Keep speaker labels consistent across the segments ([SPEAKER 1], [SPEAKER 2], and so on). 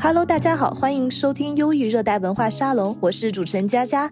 [SPEAKER 1] Hello，大家好，欢迎收听忧郁热带文化沙龙，我是主持人佳佳。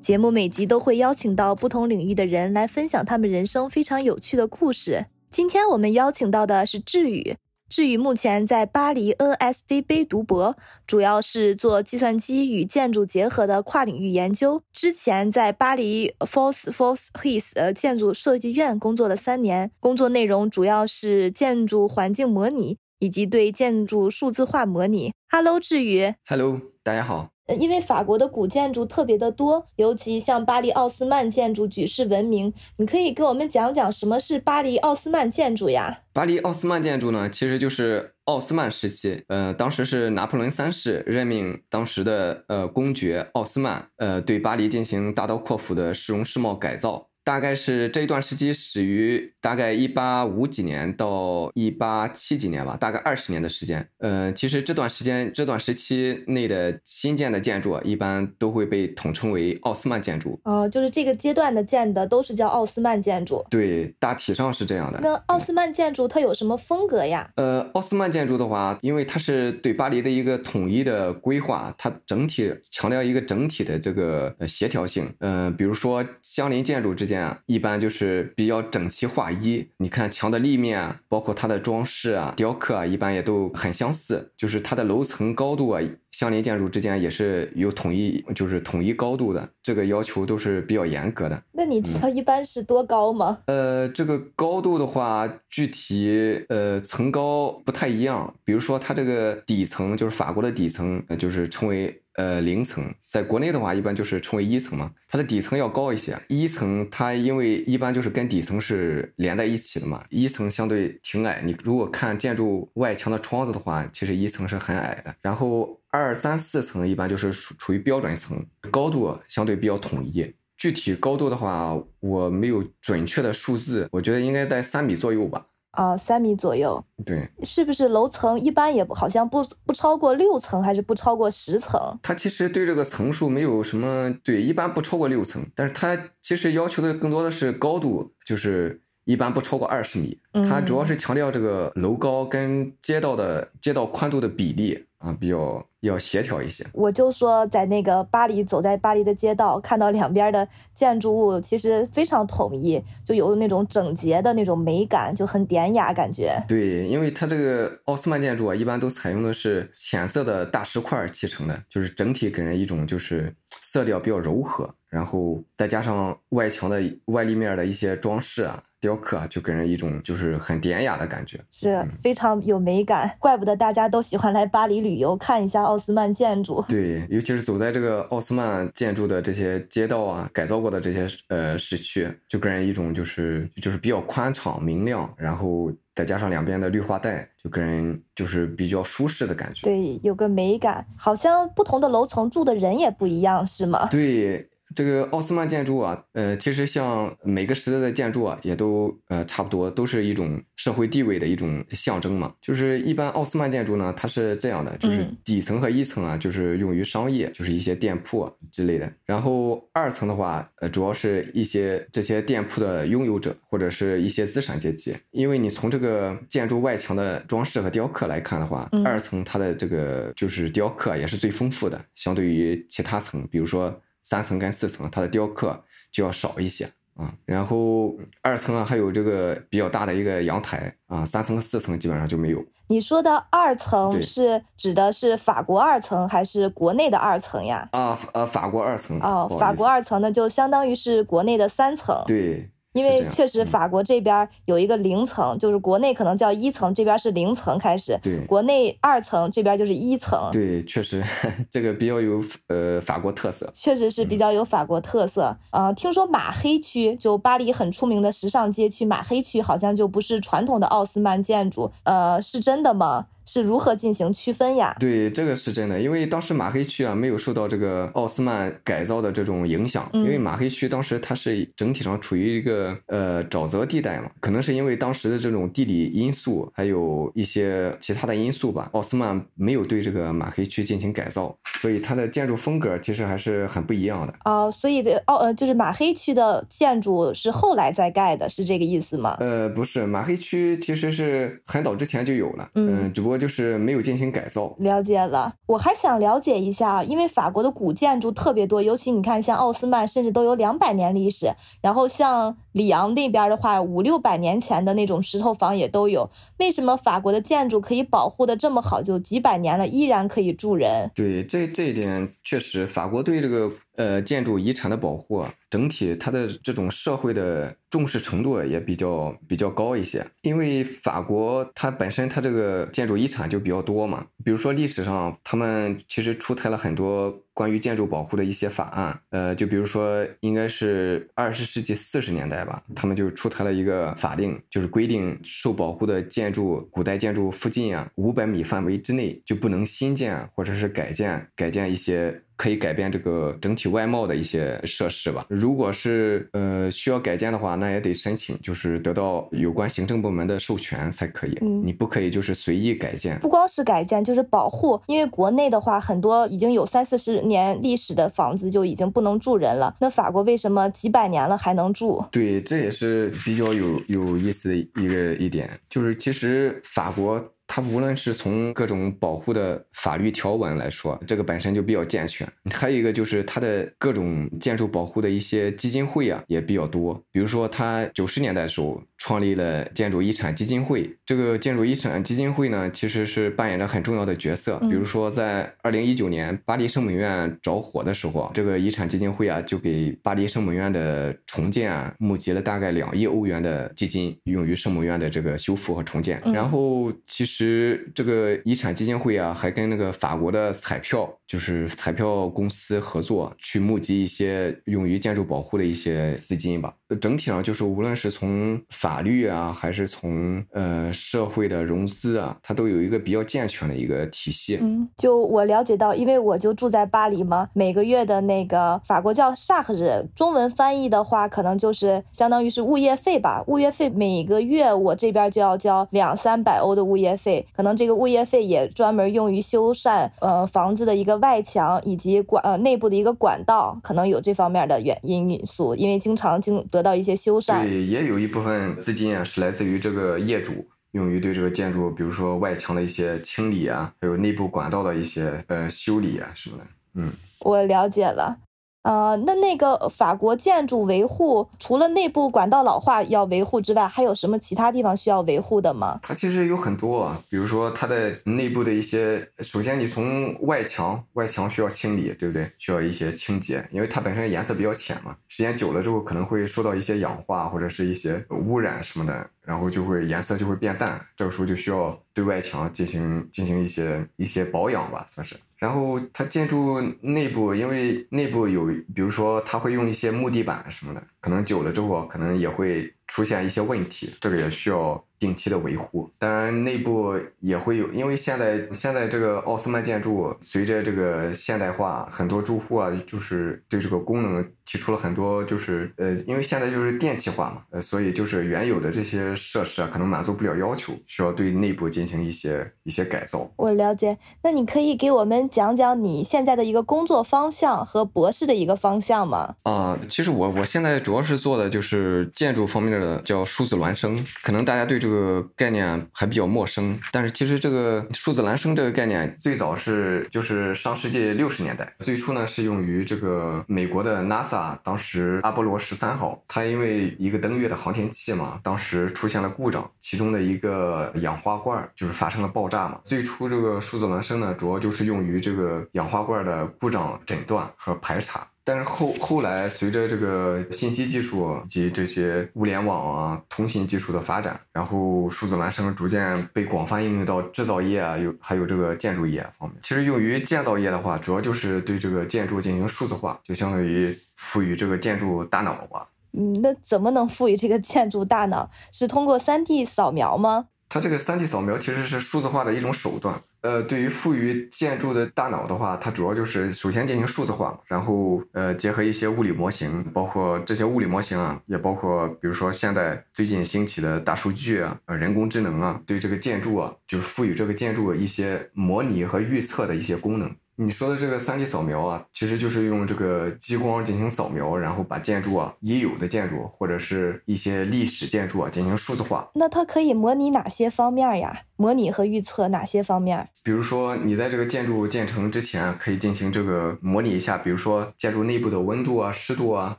[SPEAKER 1] 节目每集都会邀请到不同领域的人来分享他们人生非常有趣的故事。今天我们邀请到的是志宇。志宇目前在巴黎 NSDB 读博，主要是做计算机与建筑结合的跨领域研究。之前在巴黎 Force Force His 呃建筑设计院工作了三年，工作内容主要是建筑环境模拟以及对建筑数字化模拟。Hello，志宇。
[SPEAKER 2] Hello，大家好。
[SPEAKER 1] 因为法国的古建筑特别的多，尤其像巴黎奥斯曼建筑举世闻名。你可以给我们讲讲什么是巴黎奥斯曼建筑呀？
[SPEAKER 2] 巴黎奥斯曼建筑呢，其实就是奥斯曼时期，呃，当时是拿破仑三世任命当时的呃公爵奥斯曼，呃，对巴黎进行大刀阔斧的市容市貌改造。大概是这一段时期始于大概一八五几年到一八七几年吧，大概二十年的时间。呃，其实这段时间这段时期内的新建的建筑，一般都会被统称为奥斯曼建筑。
[SPEAKER 1] 哦，就是这个阶段的建的都是叫奥斯曼建筑。
[SPEAKER 2] 对，大体上是这样的。
[SPEAKER 1] 那奥斯曼建筑它有什么风格呀？
[SPEAKER 2] 呃，奥斯曼建筑的话，因为它是对巴黎的一个统一的规划，它整体强调一个整体的这个协调性。嗯，比如说相邻建筑之间。一般就是比较整齐划一，你看墙的立面，包括它的装饰啊、雕刻啊，一般也都很相似。就是它的楼层高度啊，相邻建筑之间也是有统一，就是统一高度的，这个要求都是比较严格的。
[SPEAKER 1] 那你知道一般是多高吗？
[SPEAKER 2] 呃，这个高度的话，具体呃层高不太一样。比如说它这个底层，就是法国的底层，就是称为。呃，零层在国内的话，一般就是称为一层嘛。它的底层要高一些。一层它因为一般就是跟底层是连在一起的嘛，一层相对挺矮。你如果看建筑外墙的窗子的话，其实一层是很矮的。然后二三四层一般就是处处于标准层，高度相对比较统一。具体高度的话，我没有准确的数字，我觉得应该在三米左右吧。
[SPEAKER 1] 啊，三米左右，
[SPEAKER 2] 对，
[SPEAKER 1] 是不是楼层一般也好像不不超过六层，还是不超过十层？
[SPEAKER 2] 它其实对这个层数没有什么，对，一般不超过六层，但是它其实要求的更多的是高度，就是一般不超过二十米。它主要是强调这个楼高跟街道的街道宽度的比例啊，比较。要协调一些，
[SPEAKER 1] 我就说在那个巴黎，走在巴黎的街道，看到两边的建筑物其实非常统一，就有那种整洁的那种美感，就很典雅感觉。
[SPEAKER 2] 对，因为它这个奥斯曼建筑啊，一般都采用的是浅色的大石块砌成的，就是整体给人一种就是色调比较柔和，然后再加上外墙的外立面的一些装饰啊。雕刻啊，就给人一种就是很典雅的感觉，
[SPEAKER 1] 是非常有美感。怪不得大家都喜欢来巴黎旅游，看一下奥斯曼建筑。
[SPEAKER 2] 对，尤其是走在这个奥斯曼建筑的这些街道啊，改造过的这些呃市区，就给人一种就是就是比较宽敞明亮，然后再加上两边的绿化带，就给人就是比较舒适的感觉。
[SPEAKER 1] 对，有个美感，好像不同的楼层住的人也不一样，是吗？
[SPEAKER 2] 对。这个奥斯曼建筑啊，呃，其实像每个时代的建筑啊，也都呃差不多，都是一种社会地位的一种象征嘛。就是一般奥斯曼建筑呢，它是这样的，就是底层和一层啊，就是用于商业，就是一些店铺之类的。然后二层的话，呃，主要是一些这些店铺的拥有者或者是一些资产阶级。因为你从这个建筑外墙的装饰和雕刻来看的话，二层它的这个就是雕刻也是最丰富的，相对于其他层，比如说。三层跟四层，它的雕刻就要少一些啊。然后二层啊，还有这个比较大的一个阳台啊。三层和四层基本上就没有。
[SPEAKER 1] 你说的二层是指的是法国二层还是国内的二层呀？
[SPEAKER 2] 啊呃，法国二层。
[SPEAKER 1] 哦，法国二层呢，就相当于是国内的三层。
[SPEAKER 2] 对。
[SPEAKER 1] 因为确实，法国这边有一个零层，就是国内可能叫一层，这边是零层开始。
[SPEAKER 2] 对，
[SPEAKER 1] 国内二层，这边就是一层。
[SPEAKER 2] 对，确实 这个比较有呃法国特色。
[SPEAKER 1] 确实是比较有法国特色呃！听说马黑区就巴黎很出名的时尚街区马黑区，好像就不是传统的奥斯曼建筑，呃，是真的吗？是如何进行区分呀？
[SPEAKER 2] 对，这个是真的，因为当时马黑区啊没有受到这个奥斯曼改造的这种影响，因为马黑区当时它是整体上处于一个呃沼泽地带嘛，可能是因为当时的这种地理因素，还有一些其他的因素吧，奥斯曼没有对这个马黑区进行改造，所以它的建筑风格其实还是很不一样的。
[SPEAKER 1] 哦，所以的奥呃就是马黑区的建筑是后来再盖的，是这个意思吗？
[SPEAKER 2] 呃，不是，马黑区其实是很早之前就有了，嗯，只不过就是没有进行改造。
[SPEAKER 1] 了解了，我还想了解一下，因为法国的古建筑特别多，尤其你看像奥斯曼，甚至都有两百年历史。然后像里昂那边的话，五六百年前的那种石头房也都有。为什么法国的建筑可以保护的这么好，就几百年了依然可以住人？
[SPEAKER 2] 对，这这一点确实，法国对这个。呃，建筑遗产的保护，整体它的这种社会的重视程度也比较比较高一些。因为法国它本身它这个建筑遗产就比较多嘛，比如说历史上他们其实出台了很多。关于建筑保护的一些法案，呃，就比如说，应该是二十世纪四十年代吧，他们就出台了一个法令，就是规定受保护的建筑，古代建筑附近啊，五百米范围之内就不能新建或者是改建改建一些可以改变这个整体外貌的一些设施吧。如果是呃需要改建的话，那也得申请，就是得到有关行政部门的授权才可以。嗯，你不可以就是随意改建。
[SPEAKER 1] 不光是改建，就是保护，因为国内的话很多已经有三四十。年历史的房子就已经不能住人了，那法国为什么几百年了还能住？
[SPEAKER 2] 对，这也是比较有有意思的一个一点，就是其实法国。它无论是从各种保护的法律条文来说，这个本身就比较健全。还有一个就是它的各种建筑保护的一些基金会啊，也比较多。比如说，它九十年代的时候创立了建筑遗产基金会。这个建筑遗产基金会呢，其实是扮演着很重要的角色。比如说，在二零一九年巴黎圣母院着火的时候，这个遗产基金会啊，就给巴黎圣母院的重建啊，募集了大概两亿欧元的基金，用于圣母院的这个修复和重建。然后，其实。其实这个遗产基金会啊，还跟那个法国的彩票，就是彩票公司合作，去募集一些用于建筑保护的一些资金吧。整体上就是，无论是从法法律啊，还是从呃社会的融资啊，它都有一个比较健全的一个体系。
[SPEAKER 1] 嗯，就我了解到，因为我就住在巴黎嘛，每个月的那个法国叫萨赫日，中文翻译的话，可能就是相当于是物业费吧。物业费每个月我这边就要交两三百欧的物业费，可能这个物业费也专门用于修缮呃房子的一个外墙以及管呃内部的一个管道，可能有这方面的原因因素，因为经常经得。到一些修缮，
[SPEAKER 2] 对，也有一部分资金啊是来自于这个业主，用于对这个建筑，比如说外墙的一些清理啊，还有内部管道的一些呃修理啊什么的。嗯，
[SPEAKER 1] 我了解了。呃，那那个法国建筑维护，除了内部管道老化要维护之外，还有什么其他地方需要维护的吗？
[SPEAKER 2] 它其实有很多啊，比如说它的内部的一些，首先你从外墙，外墙需要清理，对不对？需要一些清洁，因为它本身颜色比较浅嘛，时间久了之后可能会受到一些氧化或者是一些污染什么的。然后就会颜色就会变淡，这个时候就需要对外墙进行进行一些一些保养吧，算是。然后它建筑内部，因为内部有，比如说它会用一些木地板什么的，可能久了之后可能也会出现一些问题，这个也需要。定期的维护，当然内部也会有，因为现在现在这个奥斯曼建筑随着这个现代化，很多住户啊，就是对这个功能提出了很多，就是呃，因为现在就是电气化嘛，呃，所以就是原有的这些设施啊，可能满足不了要求，需要对内部进行一些一些改造。
[SPEAKER 1] 我了解，那你可以给我们讲讲你现在的一个工作方向和博士的一个方向吗？
[SPEAKER 2] 啊，其实我我现在主要是做的就是建筑方面的，叫数字孪生，可能大家对这个。这个概念还比较陌生，但是其实这个数字孪生这个概念最早是就是上世纪六十年代，最初呢是用于这个美国的 NASA，当时阿波罗十三号，它因为一个登月的航天器嘛，当时出现了故障，其中的一个氧化罐就是发生了爆炸嘛。最初这个数字孪生呢，主要就是用于这个氧化罐的故障诊断和排查。但是后后来随着这个信息技术以及这些物联网啊、通信技术的发展，然后数字孪生逐渐被广泛应用到制造业啊，有还有这个建筑业方面。其实用于建造业的话，主要就是对这个建筑进行数字化，就相当于赋予这个建筑大脑吧。
[SPEAKER 1] 嗯，那怎么能赋予这个建筑大脑？是通过 3D 扫描吗？
[SPEAKER 2] 它这个 3D 扫描其实是数字化的一种手段。呃，对于赋予建筑的大脑的话，它主要就是首先进行数字化，然后呃结合一些物理模型，包括这些物理模型啊，也包括比如说现在最近兴起的大数据啊、呃人工智能啊，对这个建筑啊，就是赋予这个建筑一些模拟和预测的一些功能。你说的这个 3D 扫描啊，其实就是用这个激光进行扫描，然后把建筑啊已有的建筑或者是一些历史建筑啊进行数字化。
[SPEAKER 1] 那它可以模拟哪些方面呀？模拟和预测哪些方面？
[SPEAKER 2] 比如说，你在这个建筑建成之前，可以进行这个模拟一下，比如说建筑内部的温度啊、湿度啊，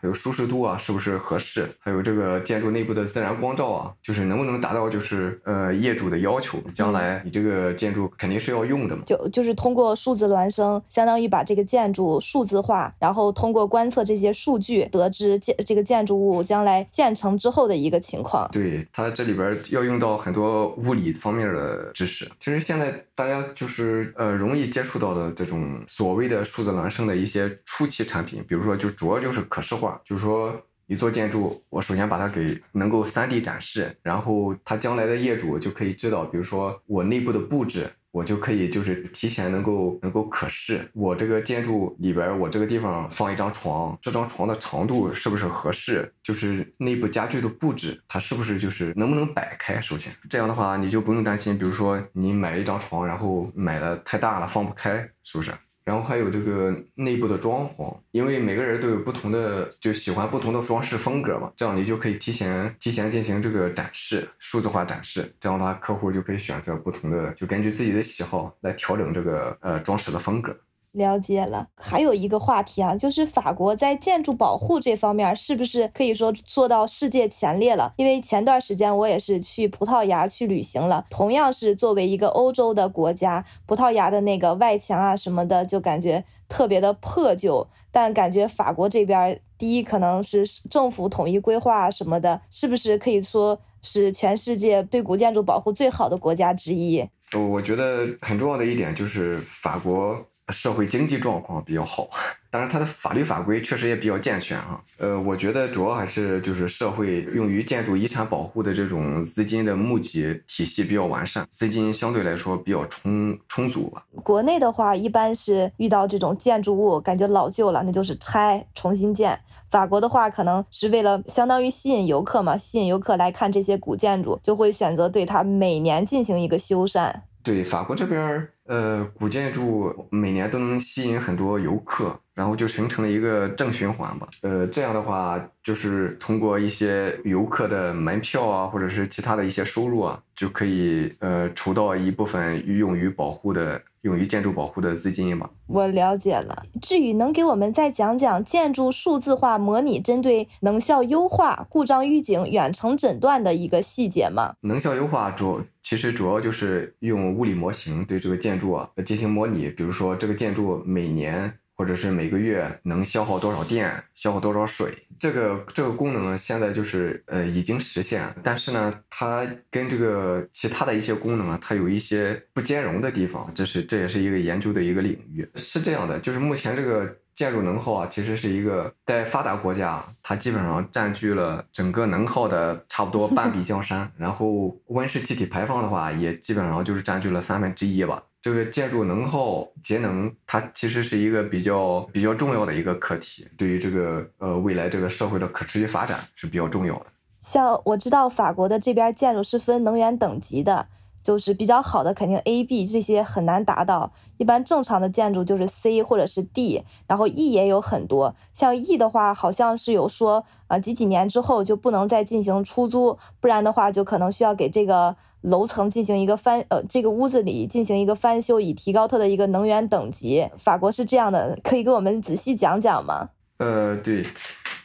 [SPEAKER 2] 还有舒适度啊，是不是合适？还有这个建筑内部的自然光照啊，就是能不能达到就是呃业主的要求？将来你这个建筑肯定是要用的嘛。
[SPEAKER 1] 就就是通过数字孪生，相当于把这个建筑数字化，然后通过观测这些数据，得知建这个建筑物将来建成之后的一个情况。
[SPEAKER 2] 对，它这里边要用到很多物理方面的。知识其实现在大家就是呃容易接触到的这种所谓的数字孪生的一些初期产品，比如说就主要就是可视化，就是说一座建筑，我首先把它给能够三 D 展示，然后它将来的业主就可以知道，比如说我内部的布置。我就可以就是提前能够能够可视我这个建筑里边，我这个地方放一张床，这张床的长度是不是合适？就是内部家具的布置，它是不是就是能不能摆开？首先这样的话，你就不用担心，比如说你买一张床，然后买的太大了放不开，是不是？然后还有这个内部的装潢，因为每个人都有不同的，就喜欢不同的装饰风格嘛。这样你就可以提前提前进行这个展示，数字化展示。这样的话，客户就可以选择不同的，就根据自己的喜好来调整这个呃装饰的风格。
[SPEAKER 1] 了解了，还有一个话题啊，就是法国在建筑保护这方面是不是可以说做到世界前列了？因为前段时间我也是去葡萄牙去旅行了，同样是作为一个欧洲的国家，葡萄牙的那个外墙啊什么的，就感觉特别的破旧。但感觉法国这边，第一可能是政府统一规划什么的，是不是可以说是全世界对古建筑保护最好的国家之一？
[SPEAKER 2] 我觉得很重要的一点就是法国。社会经济状况比较好，当然它的法律法规确实也比较健全啊。呃，我觉得主要还是就是社会用于建筑遗产保护的这种资金的募集体系比较完善，资金相对来说比较充充足吧。
[SPEAKER 1] 国内的话，一般是遇到这种建筑物感觉老旧了，那就是拆重新建。法国的话，可能是为了相当于吸引游客嘛，吸引游客来看这些古建筑，就会选择对它每年进行一个修缮。
[SPEAKER 2] 对法国这边，呃，古建筑每年都能吸引很多游客，然后就形成了一个正循环吧。呃，这样的话，就是通过一些游客的门票啊，或者是其他的一些收入啊，就可以呃筹到一部分用于保护的。用于建筑保护的资金嘛，
[SPEAKER 1] 我了解了。至于能给我们再讲讲建筑数字化模拟针对能效优化、故障预警、远程诊断的一个细节吗？
[SPEAKER 2] 能效优化主其实主要就是用物理模型对这个建筑啊进行模拟，比如说这个建筑每年。或者是每个月能消耗多少电，消耗多少水，这个这个功能现在就是呃已经实现，但是呢，它跟这个其他的一些功能啊，它有一些不兼容的地方，这是这也是一个研究的一个领域。是这样的，就是目前这个建筑能耗啊，其实是一个在发达国家，它基本上占据了整个能耗的差不多半 壁江山，然后温室气体排放的话，也基本上就是占据了三分之一吧。这个建筑能耗节能，它其实是一个比较比较重要的一个课题，对于这个呃未来这个社会的可持续发展是比较重要的。
[SPEAKER 1] 像我知道法国的这边建筑是分能源等级的。就是比较好的，肯定 A、B 这些很难达到。一般正常的建筑就是 C 或者是 D，然后 E 也有很多。像 E 的话，好像是有说，啊几几年之后就不能再进行出租，不然的话就可能需要给这个楼层进行一个翻，呃，这个屋子里进行一个翻修，以提高它的一个能源等级。法国是这样的，可以给我们仔细讲讲吗？
[SPEAKER 2] 呃，对，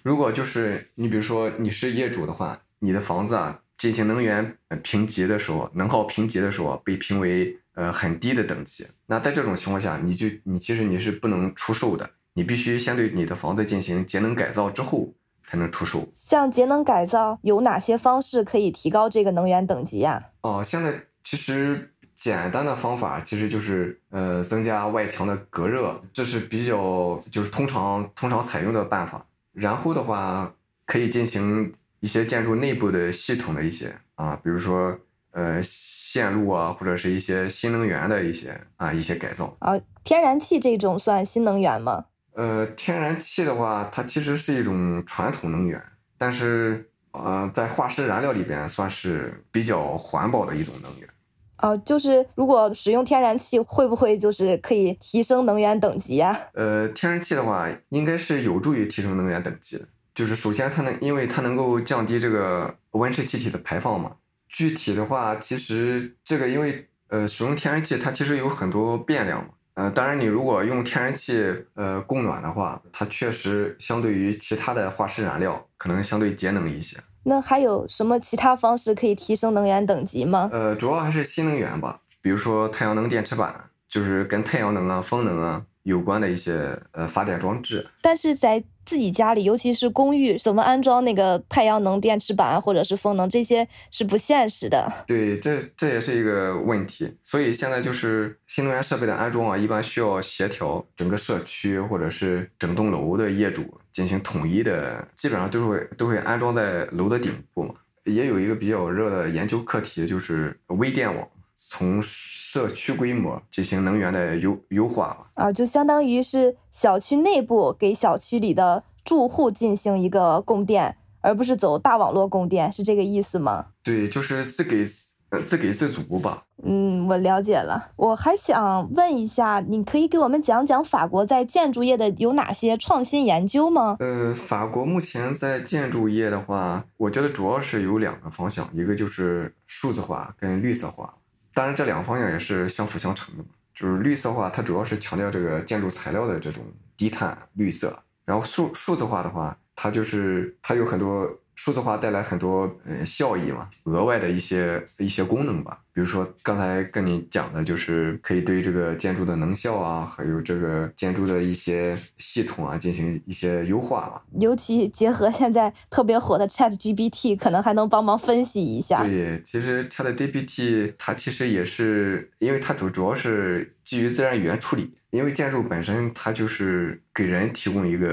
[SPEAKER 2] 如果就是你比如说你是业主的话，你的房子啊。进行能源评级的时候，能耗评级的时候被评为呃很低的等级。那在这种情况下，你就你其实你是不能出售的，你必须先对你的房子进行节能改造之后才能出售。
[SPEAKER 1] 像节能改造有哪些方式可以提高这个能源等级呀？
[SPEAKER 2] 哦，现在其实简单的方法其实就是呃增加外墙的隔热，这是比较就是通常通常采用的办法。然后的话可以进行。一些建筑内部的系统的一些啊，比如说呃线路啊，或者是一些新能源的一些啊一些改造。
[SPEAKER 1] 啊，天然气这种算新能源吗？
[SPEAKER 2] 呃，天然气的话，它其实是一种传统能源，但是呃，在化石燃料里边算是比较环保的一种能源。
[SPEAKER 1] 哦，就是如果使用天然气，会不会就是可以提升能源等级呀？
[SPEAKER 2] 呃，天然气的话，应该是有助于提升能源等级的。就是首先它能，因为它能够降低这个温室气体的排放嘛。具体的话，其实这个因为呃，使用天然气它其实有很多变量嘛。呃，当然你如果用天然气呃供暖的话，它确实相对于其他的化石燃料可能相对节能一些。
[SPEAKER 1] 那还有什么其他方式可以提升能源等级吗？
[SPEAKER 2] 呃，主要还是新能源吧，比如说太阳能电池板，就是跟太阳能啊、风能啊有关的一些呃发电装置。
[SPEAKER 1] 但是在自己家里，尤其是公寓，怎么安装那个太阳能电池板或者是风能，这些是不现实的。
[SPEAKER 2] 对，这这也是一个问题。所以现在就是新能源设备的安装啊，一般需要协调整个社区或者是整栋楼的业主。进行统一的，基本上都会都会安装在楼的顶部嘛。也有一个比较热的研究课题，就是微电网，从社区规模进行能源的优优化
[SPEAKER 1] 啊，就相当于是小区内部给小区里的住户进行一个供电，而不是走大网络供电，是这个意思吗？
[SPEAKER 2] 对，就是自给。呃，自给自足吧。
[SPEAKER 1] 嗯，我了解了。我还想问一下，你可以给我们讲讲法国在建筑业的有哪些创新研究吗？
[SPEAKER 2] 呃，法国目前在建筑业的话，我觉得主要是有两个方向，一个就是数字化跟绿色化。当然，这两个方向也是相辅相成的。就是绿色化，它主要是强调这个建筑材料的这种低碳绿色，然后数数字化的话，它就是它有很多。数字化带来很多呃效益嘛，额外的一些一些功能吧，比如说刚才跟你讲的，就是可以对这个建筑的能效啊，还有这个建筑的一些系统啊进行一些优化嘛。
[SPEAKER 1] 尤其结合现在特别火的 Chat GPT，可能还能帮忙分析一下。
[SPEAKER 2] 对，其实 Chat GPT 它其实也是，因为它主主要是基于自然语言处理，因为建筑本身它就是给人提供一个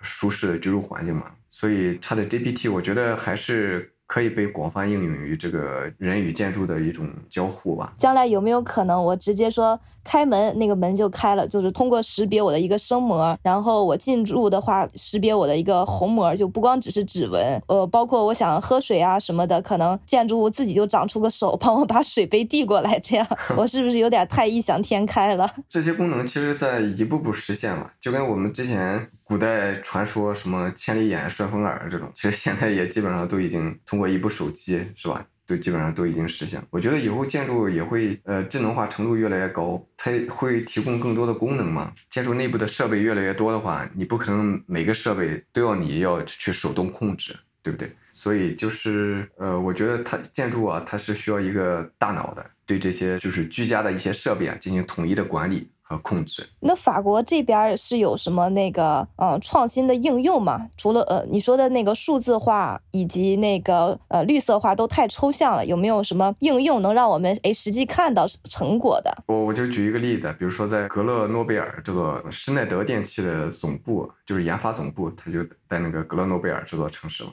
[SPEAKER 2] 舒适的居住环境嘛。所以它的 GPT，我觉得还是。可以被广泛应用于这个人与建筑的一种交互吧。
[SPEAKER 1] 将来有没有可能，我直接说开门，那个门就开了，就是通过识别我的一个声膜，然后我进入的话，识别我的一个虹膜，就不光只是指纹，呃，包括我想喝水啊什么的，可能建筑物自己就长出个手，帮我把水杯递过来，这样 我是不是有点太异想天开了？
[SPEAKER 2] 这些功能其实在一步步实现了，就跟我们之前古代传说什么千里眼、顺风耳这种，其实现在也基本上都已经通。过一部手机是吧，都基本上都已经实现。我觉得以后建筑也会呃智能化程度越来越高，它会提供更多的功能嘛。建筑内部的设备越来越多的话，你不可能每个设备都要你要去手动控制，对不对？所以就是呃，我觉得它建筑啊，它是需要一个大脑的，对这些就是居家的一些设备啊进行统一的管理。和控制。
[SPEAKER 1] 那法国这边是有什么那个呃创新的应用吗？除了呃你说的那个数字化以及那个呃绿色化都太抽象了，有没有什么应用能让我们哎实际看到成果的？
[SPEAKER 2] 我我就举一个例子，比如说在格勒诺贝尔这座施耐德电器的总部，就是研发总部，它就在那个格勒诺贝尔这座城市嘛。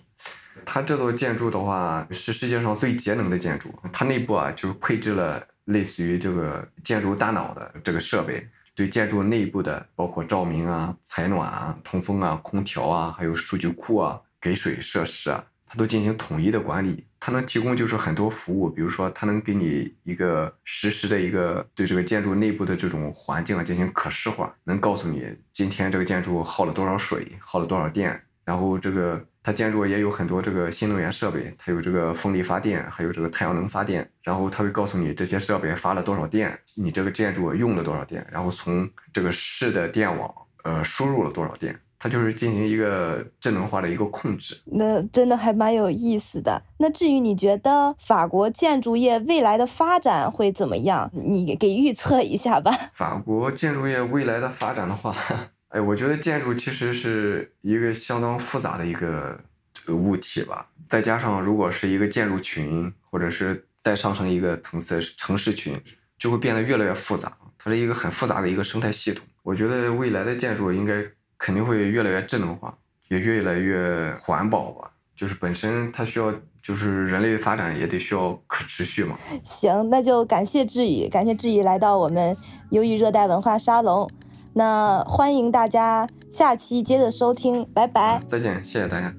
[SPEAKER 2] 它这座建筑的话是世界上最节能的建筑，它内部啊就配置了。类似于这个建筑大脑的这个设备，对建筑内部的包括照明啊、采暖啊、通风啊、空调啊，还有数据库啊、给水设施啊，它都进行统一的管理。它能提供就是很多服务，比如说它能给你一个实时的一个对这个建筑内部的这种环境啊进行可视化，能告诉你今天这个建筑耗了多少水，耗了多少电，然后这个。它建筑也有很多这个新能源设备，它有这个风力发电，还有这个太阳能发电。然后它会告诉你这些设备发了多少电，你这个建筑用了多少电，然后从这个市的电网呃输入了多少电，它就是进行一个智能化的一个控制。
[SPEAKER 1] 那真的还蛮有意思的。那至于你觉得法国建筑业未来的发展会怎么样？你给预测一下吧。
[SPEAKER 2] 法国建筑业未来的发展的话。哎，我觉得建筑其实是一个相当复杂的一个这个物体吧，再加上如果是一个建筑群，或者是再上升一个层次，城市群就会变得越来越复杂。它是一个很复杂的一个生态系统，我觉得未来的建筑应该肯定会越来越智能化，也越来越环保吧。就是本身它需要，就是人类发展也得需要可持续嘛。
[SPEAKER 1] 行，那就感谢志宇，感谢志宇来到我们优郁热带文化沙龙。那欢迎大家下期接着收听拜拜。
[SPEAKER 2] 再见谢谢大家。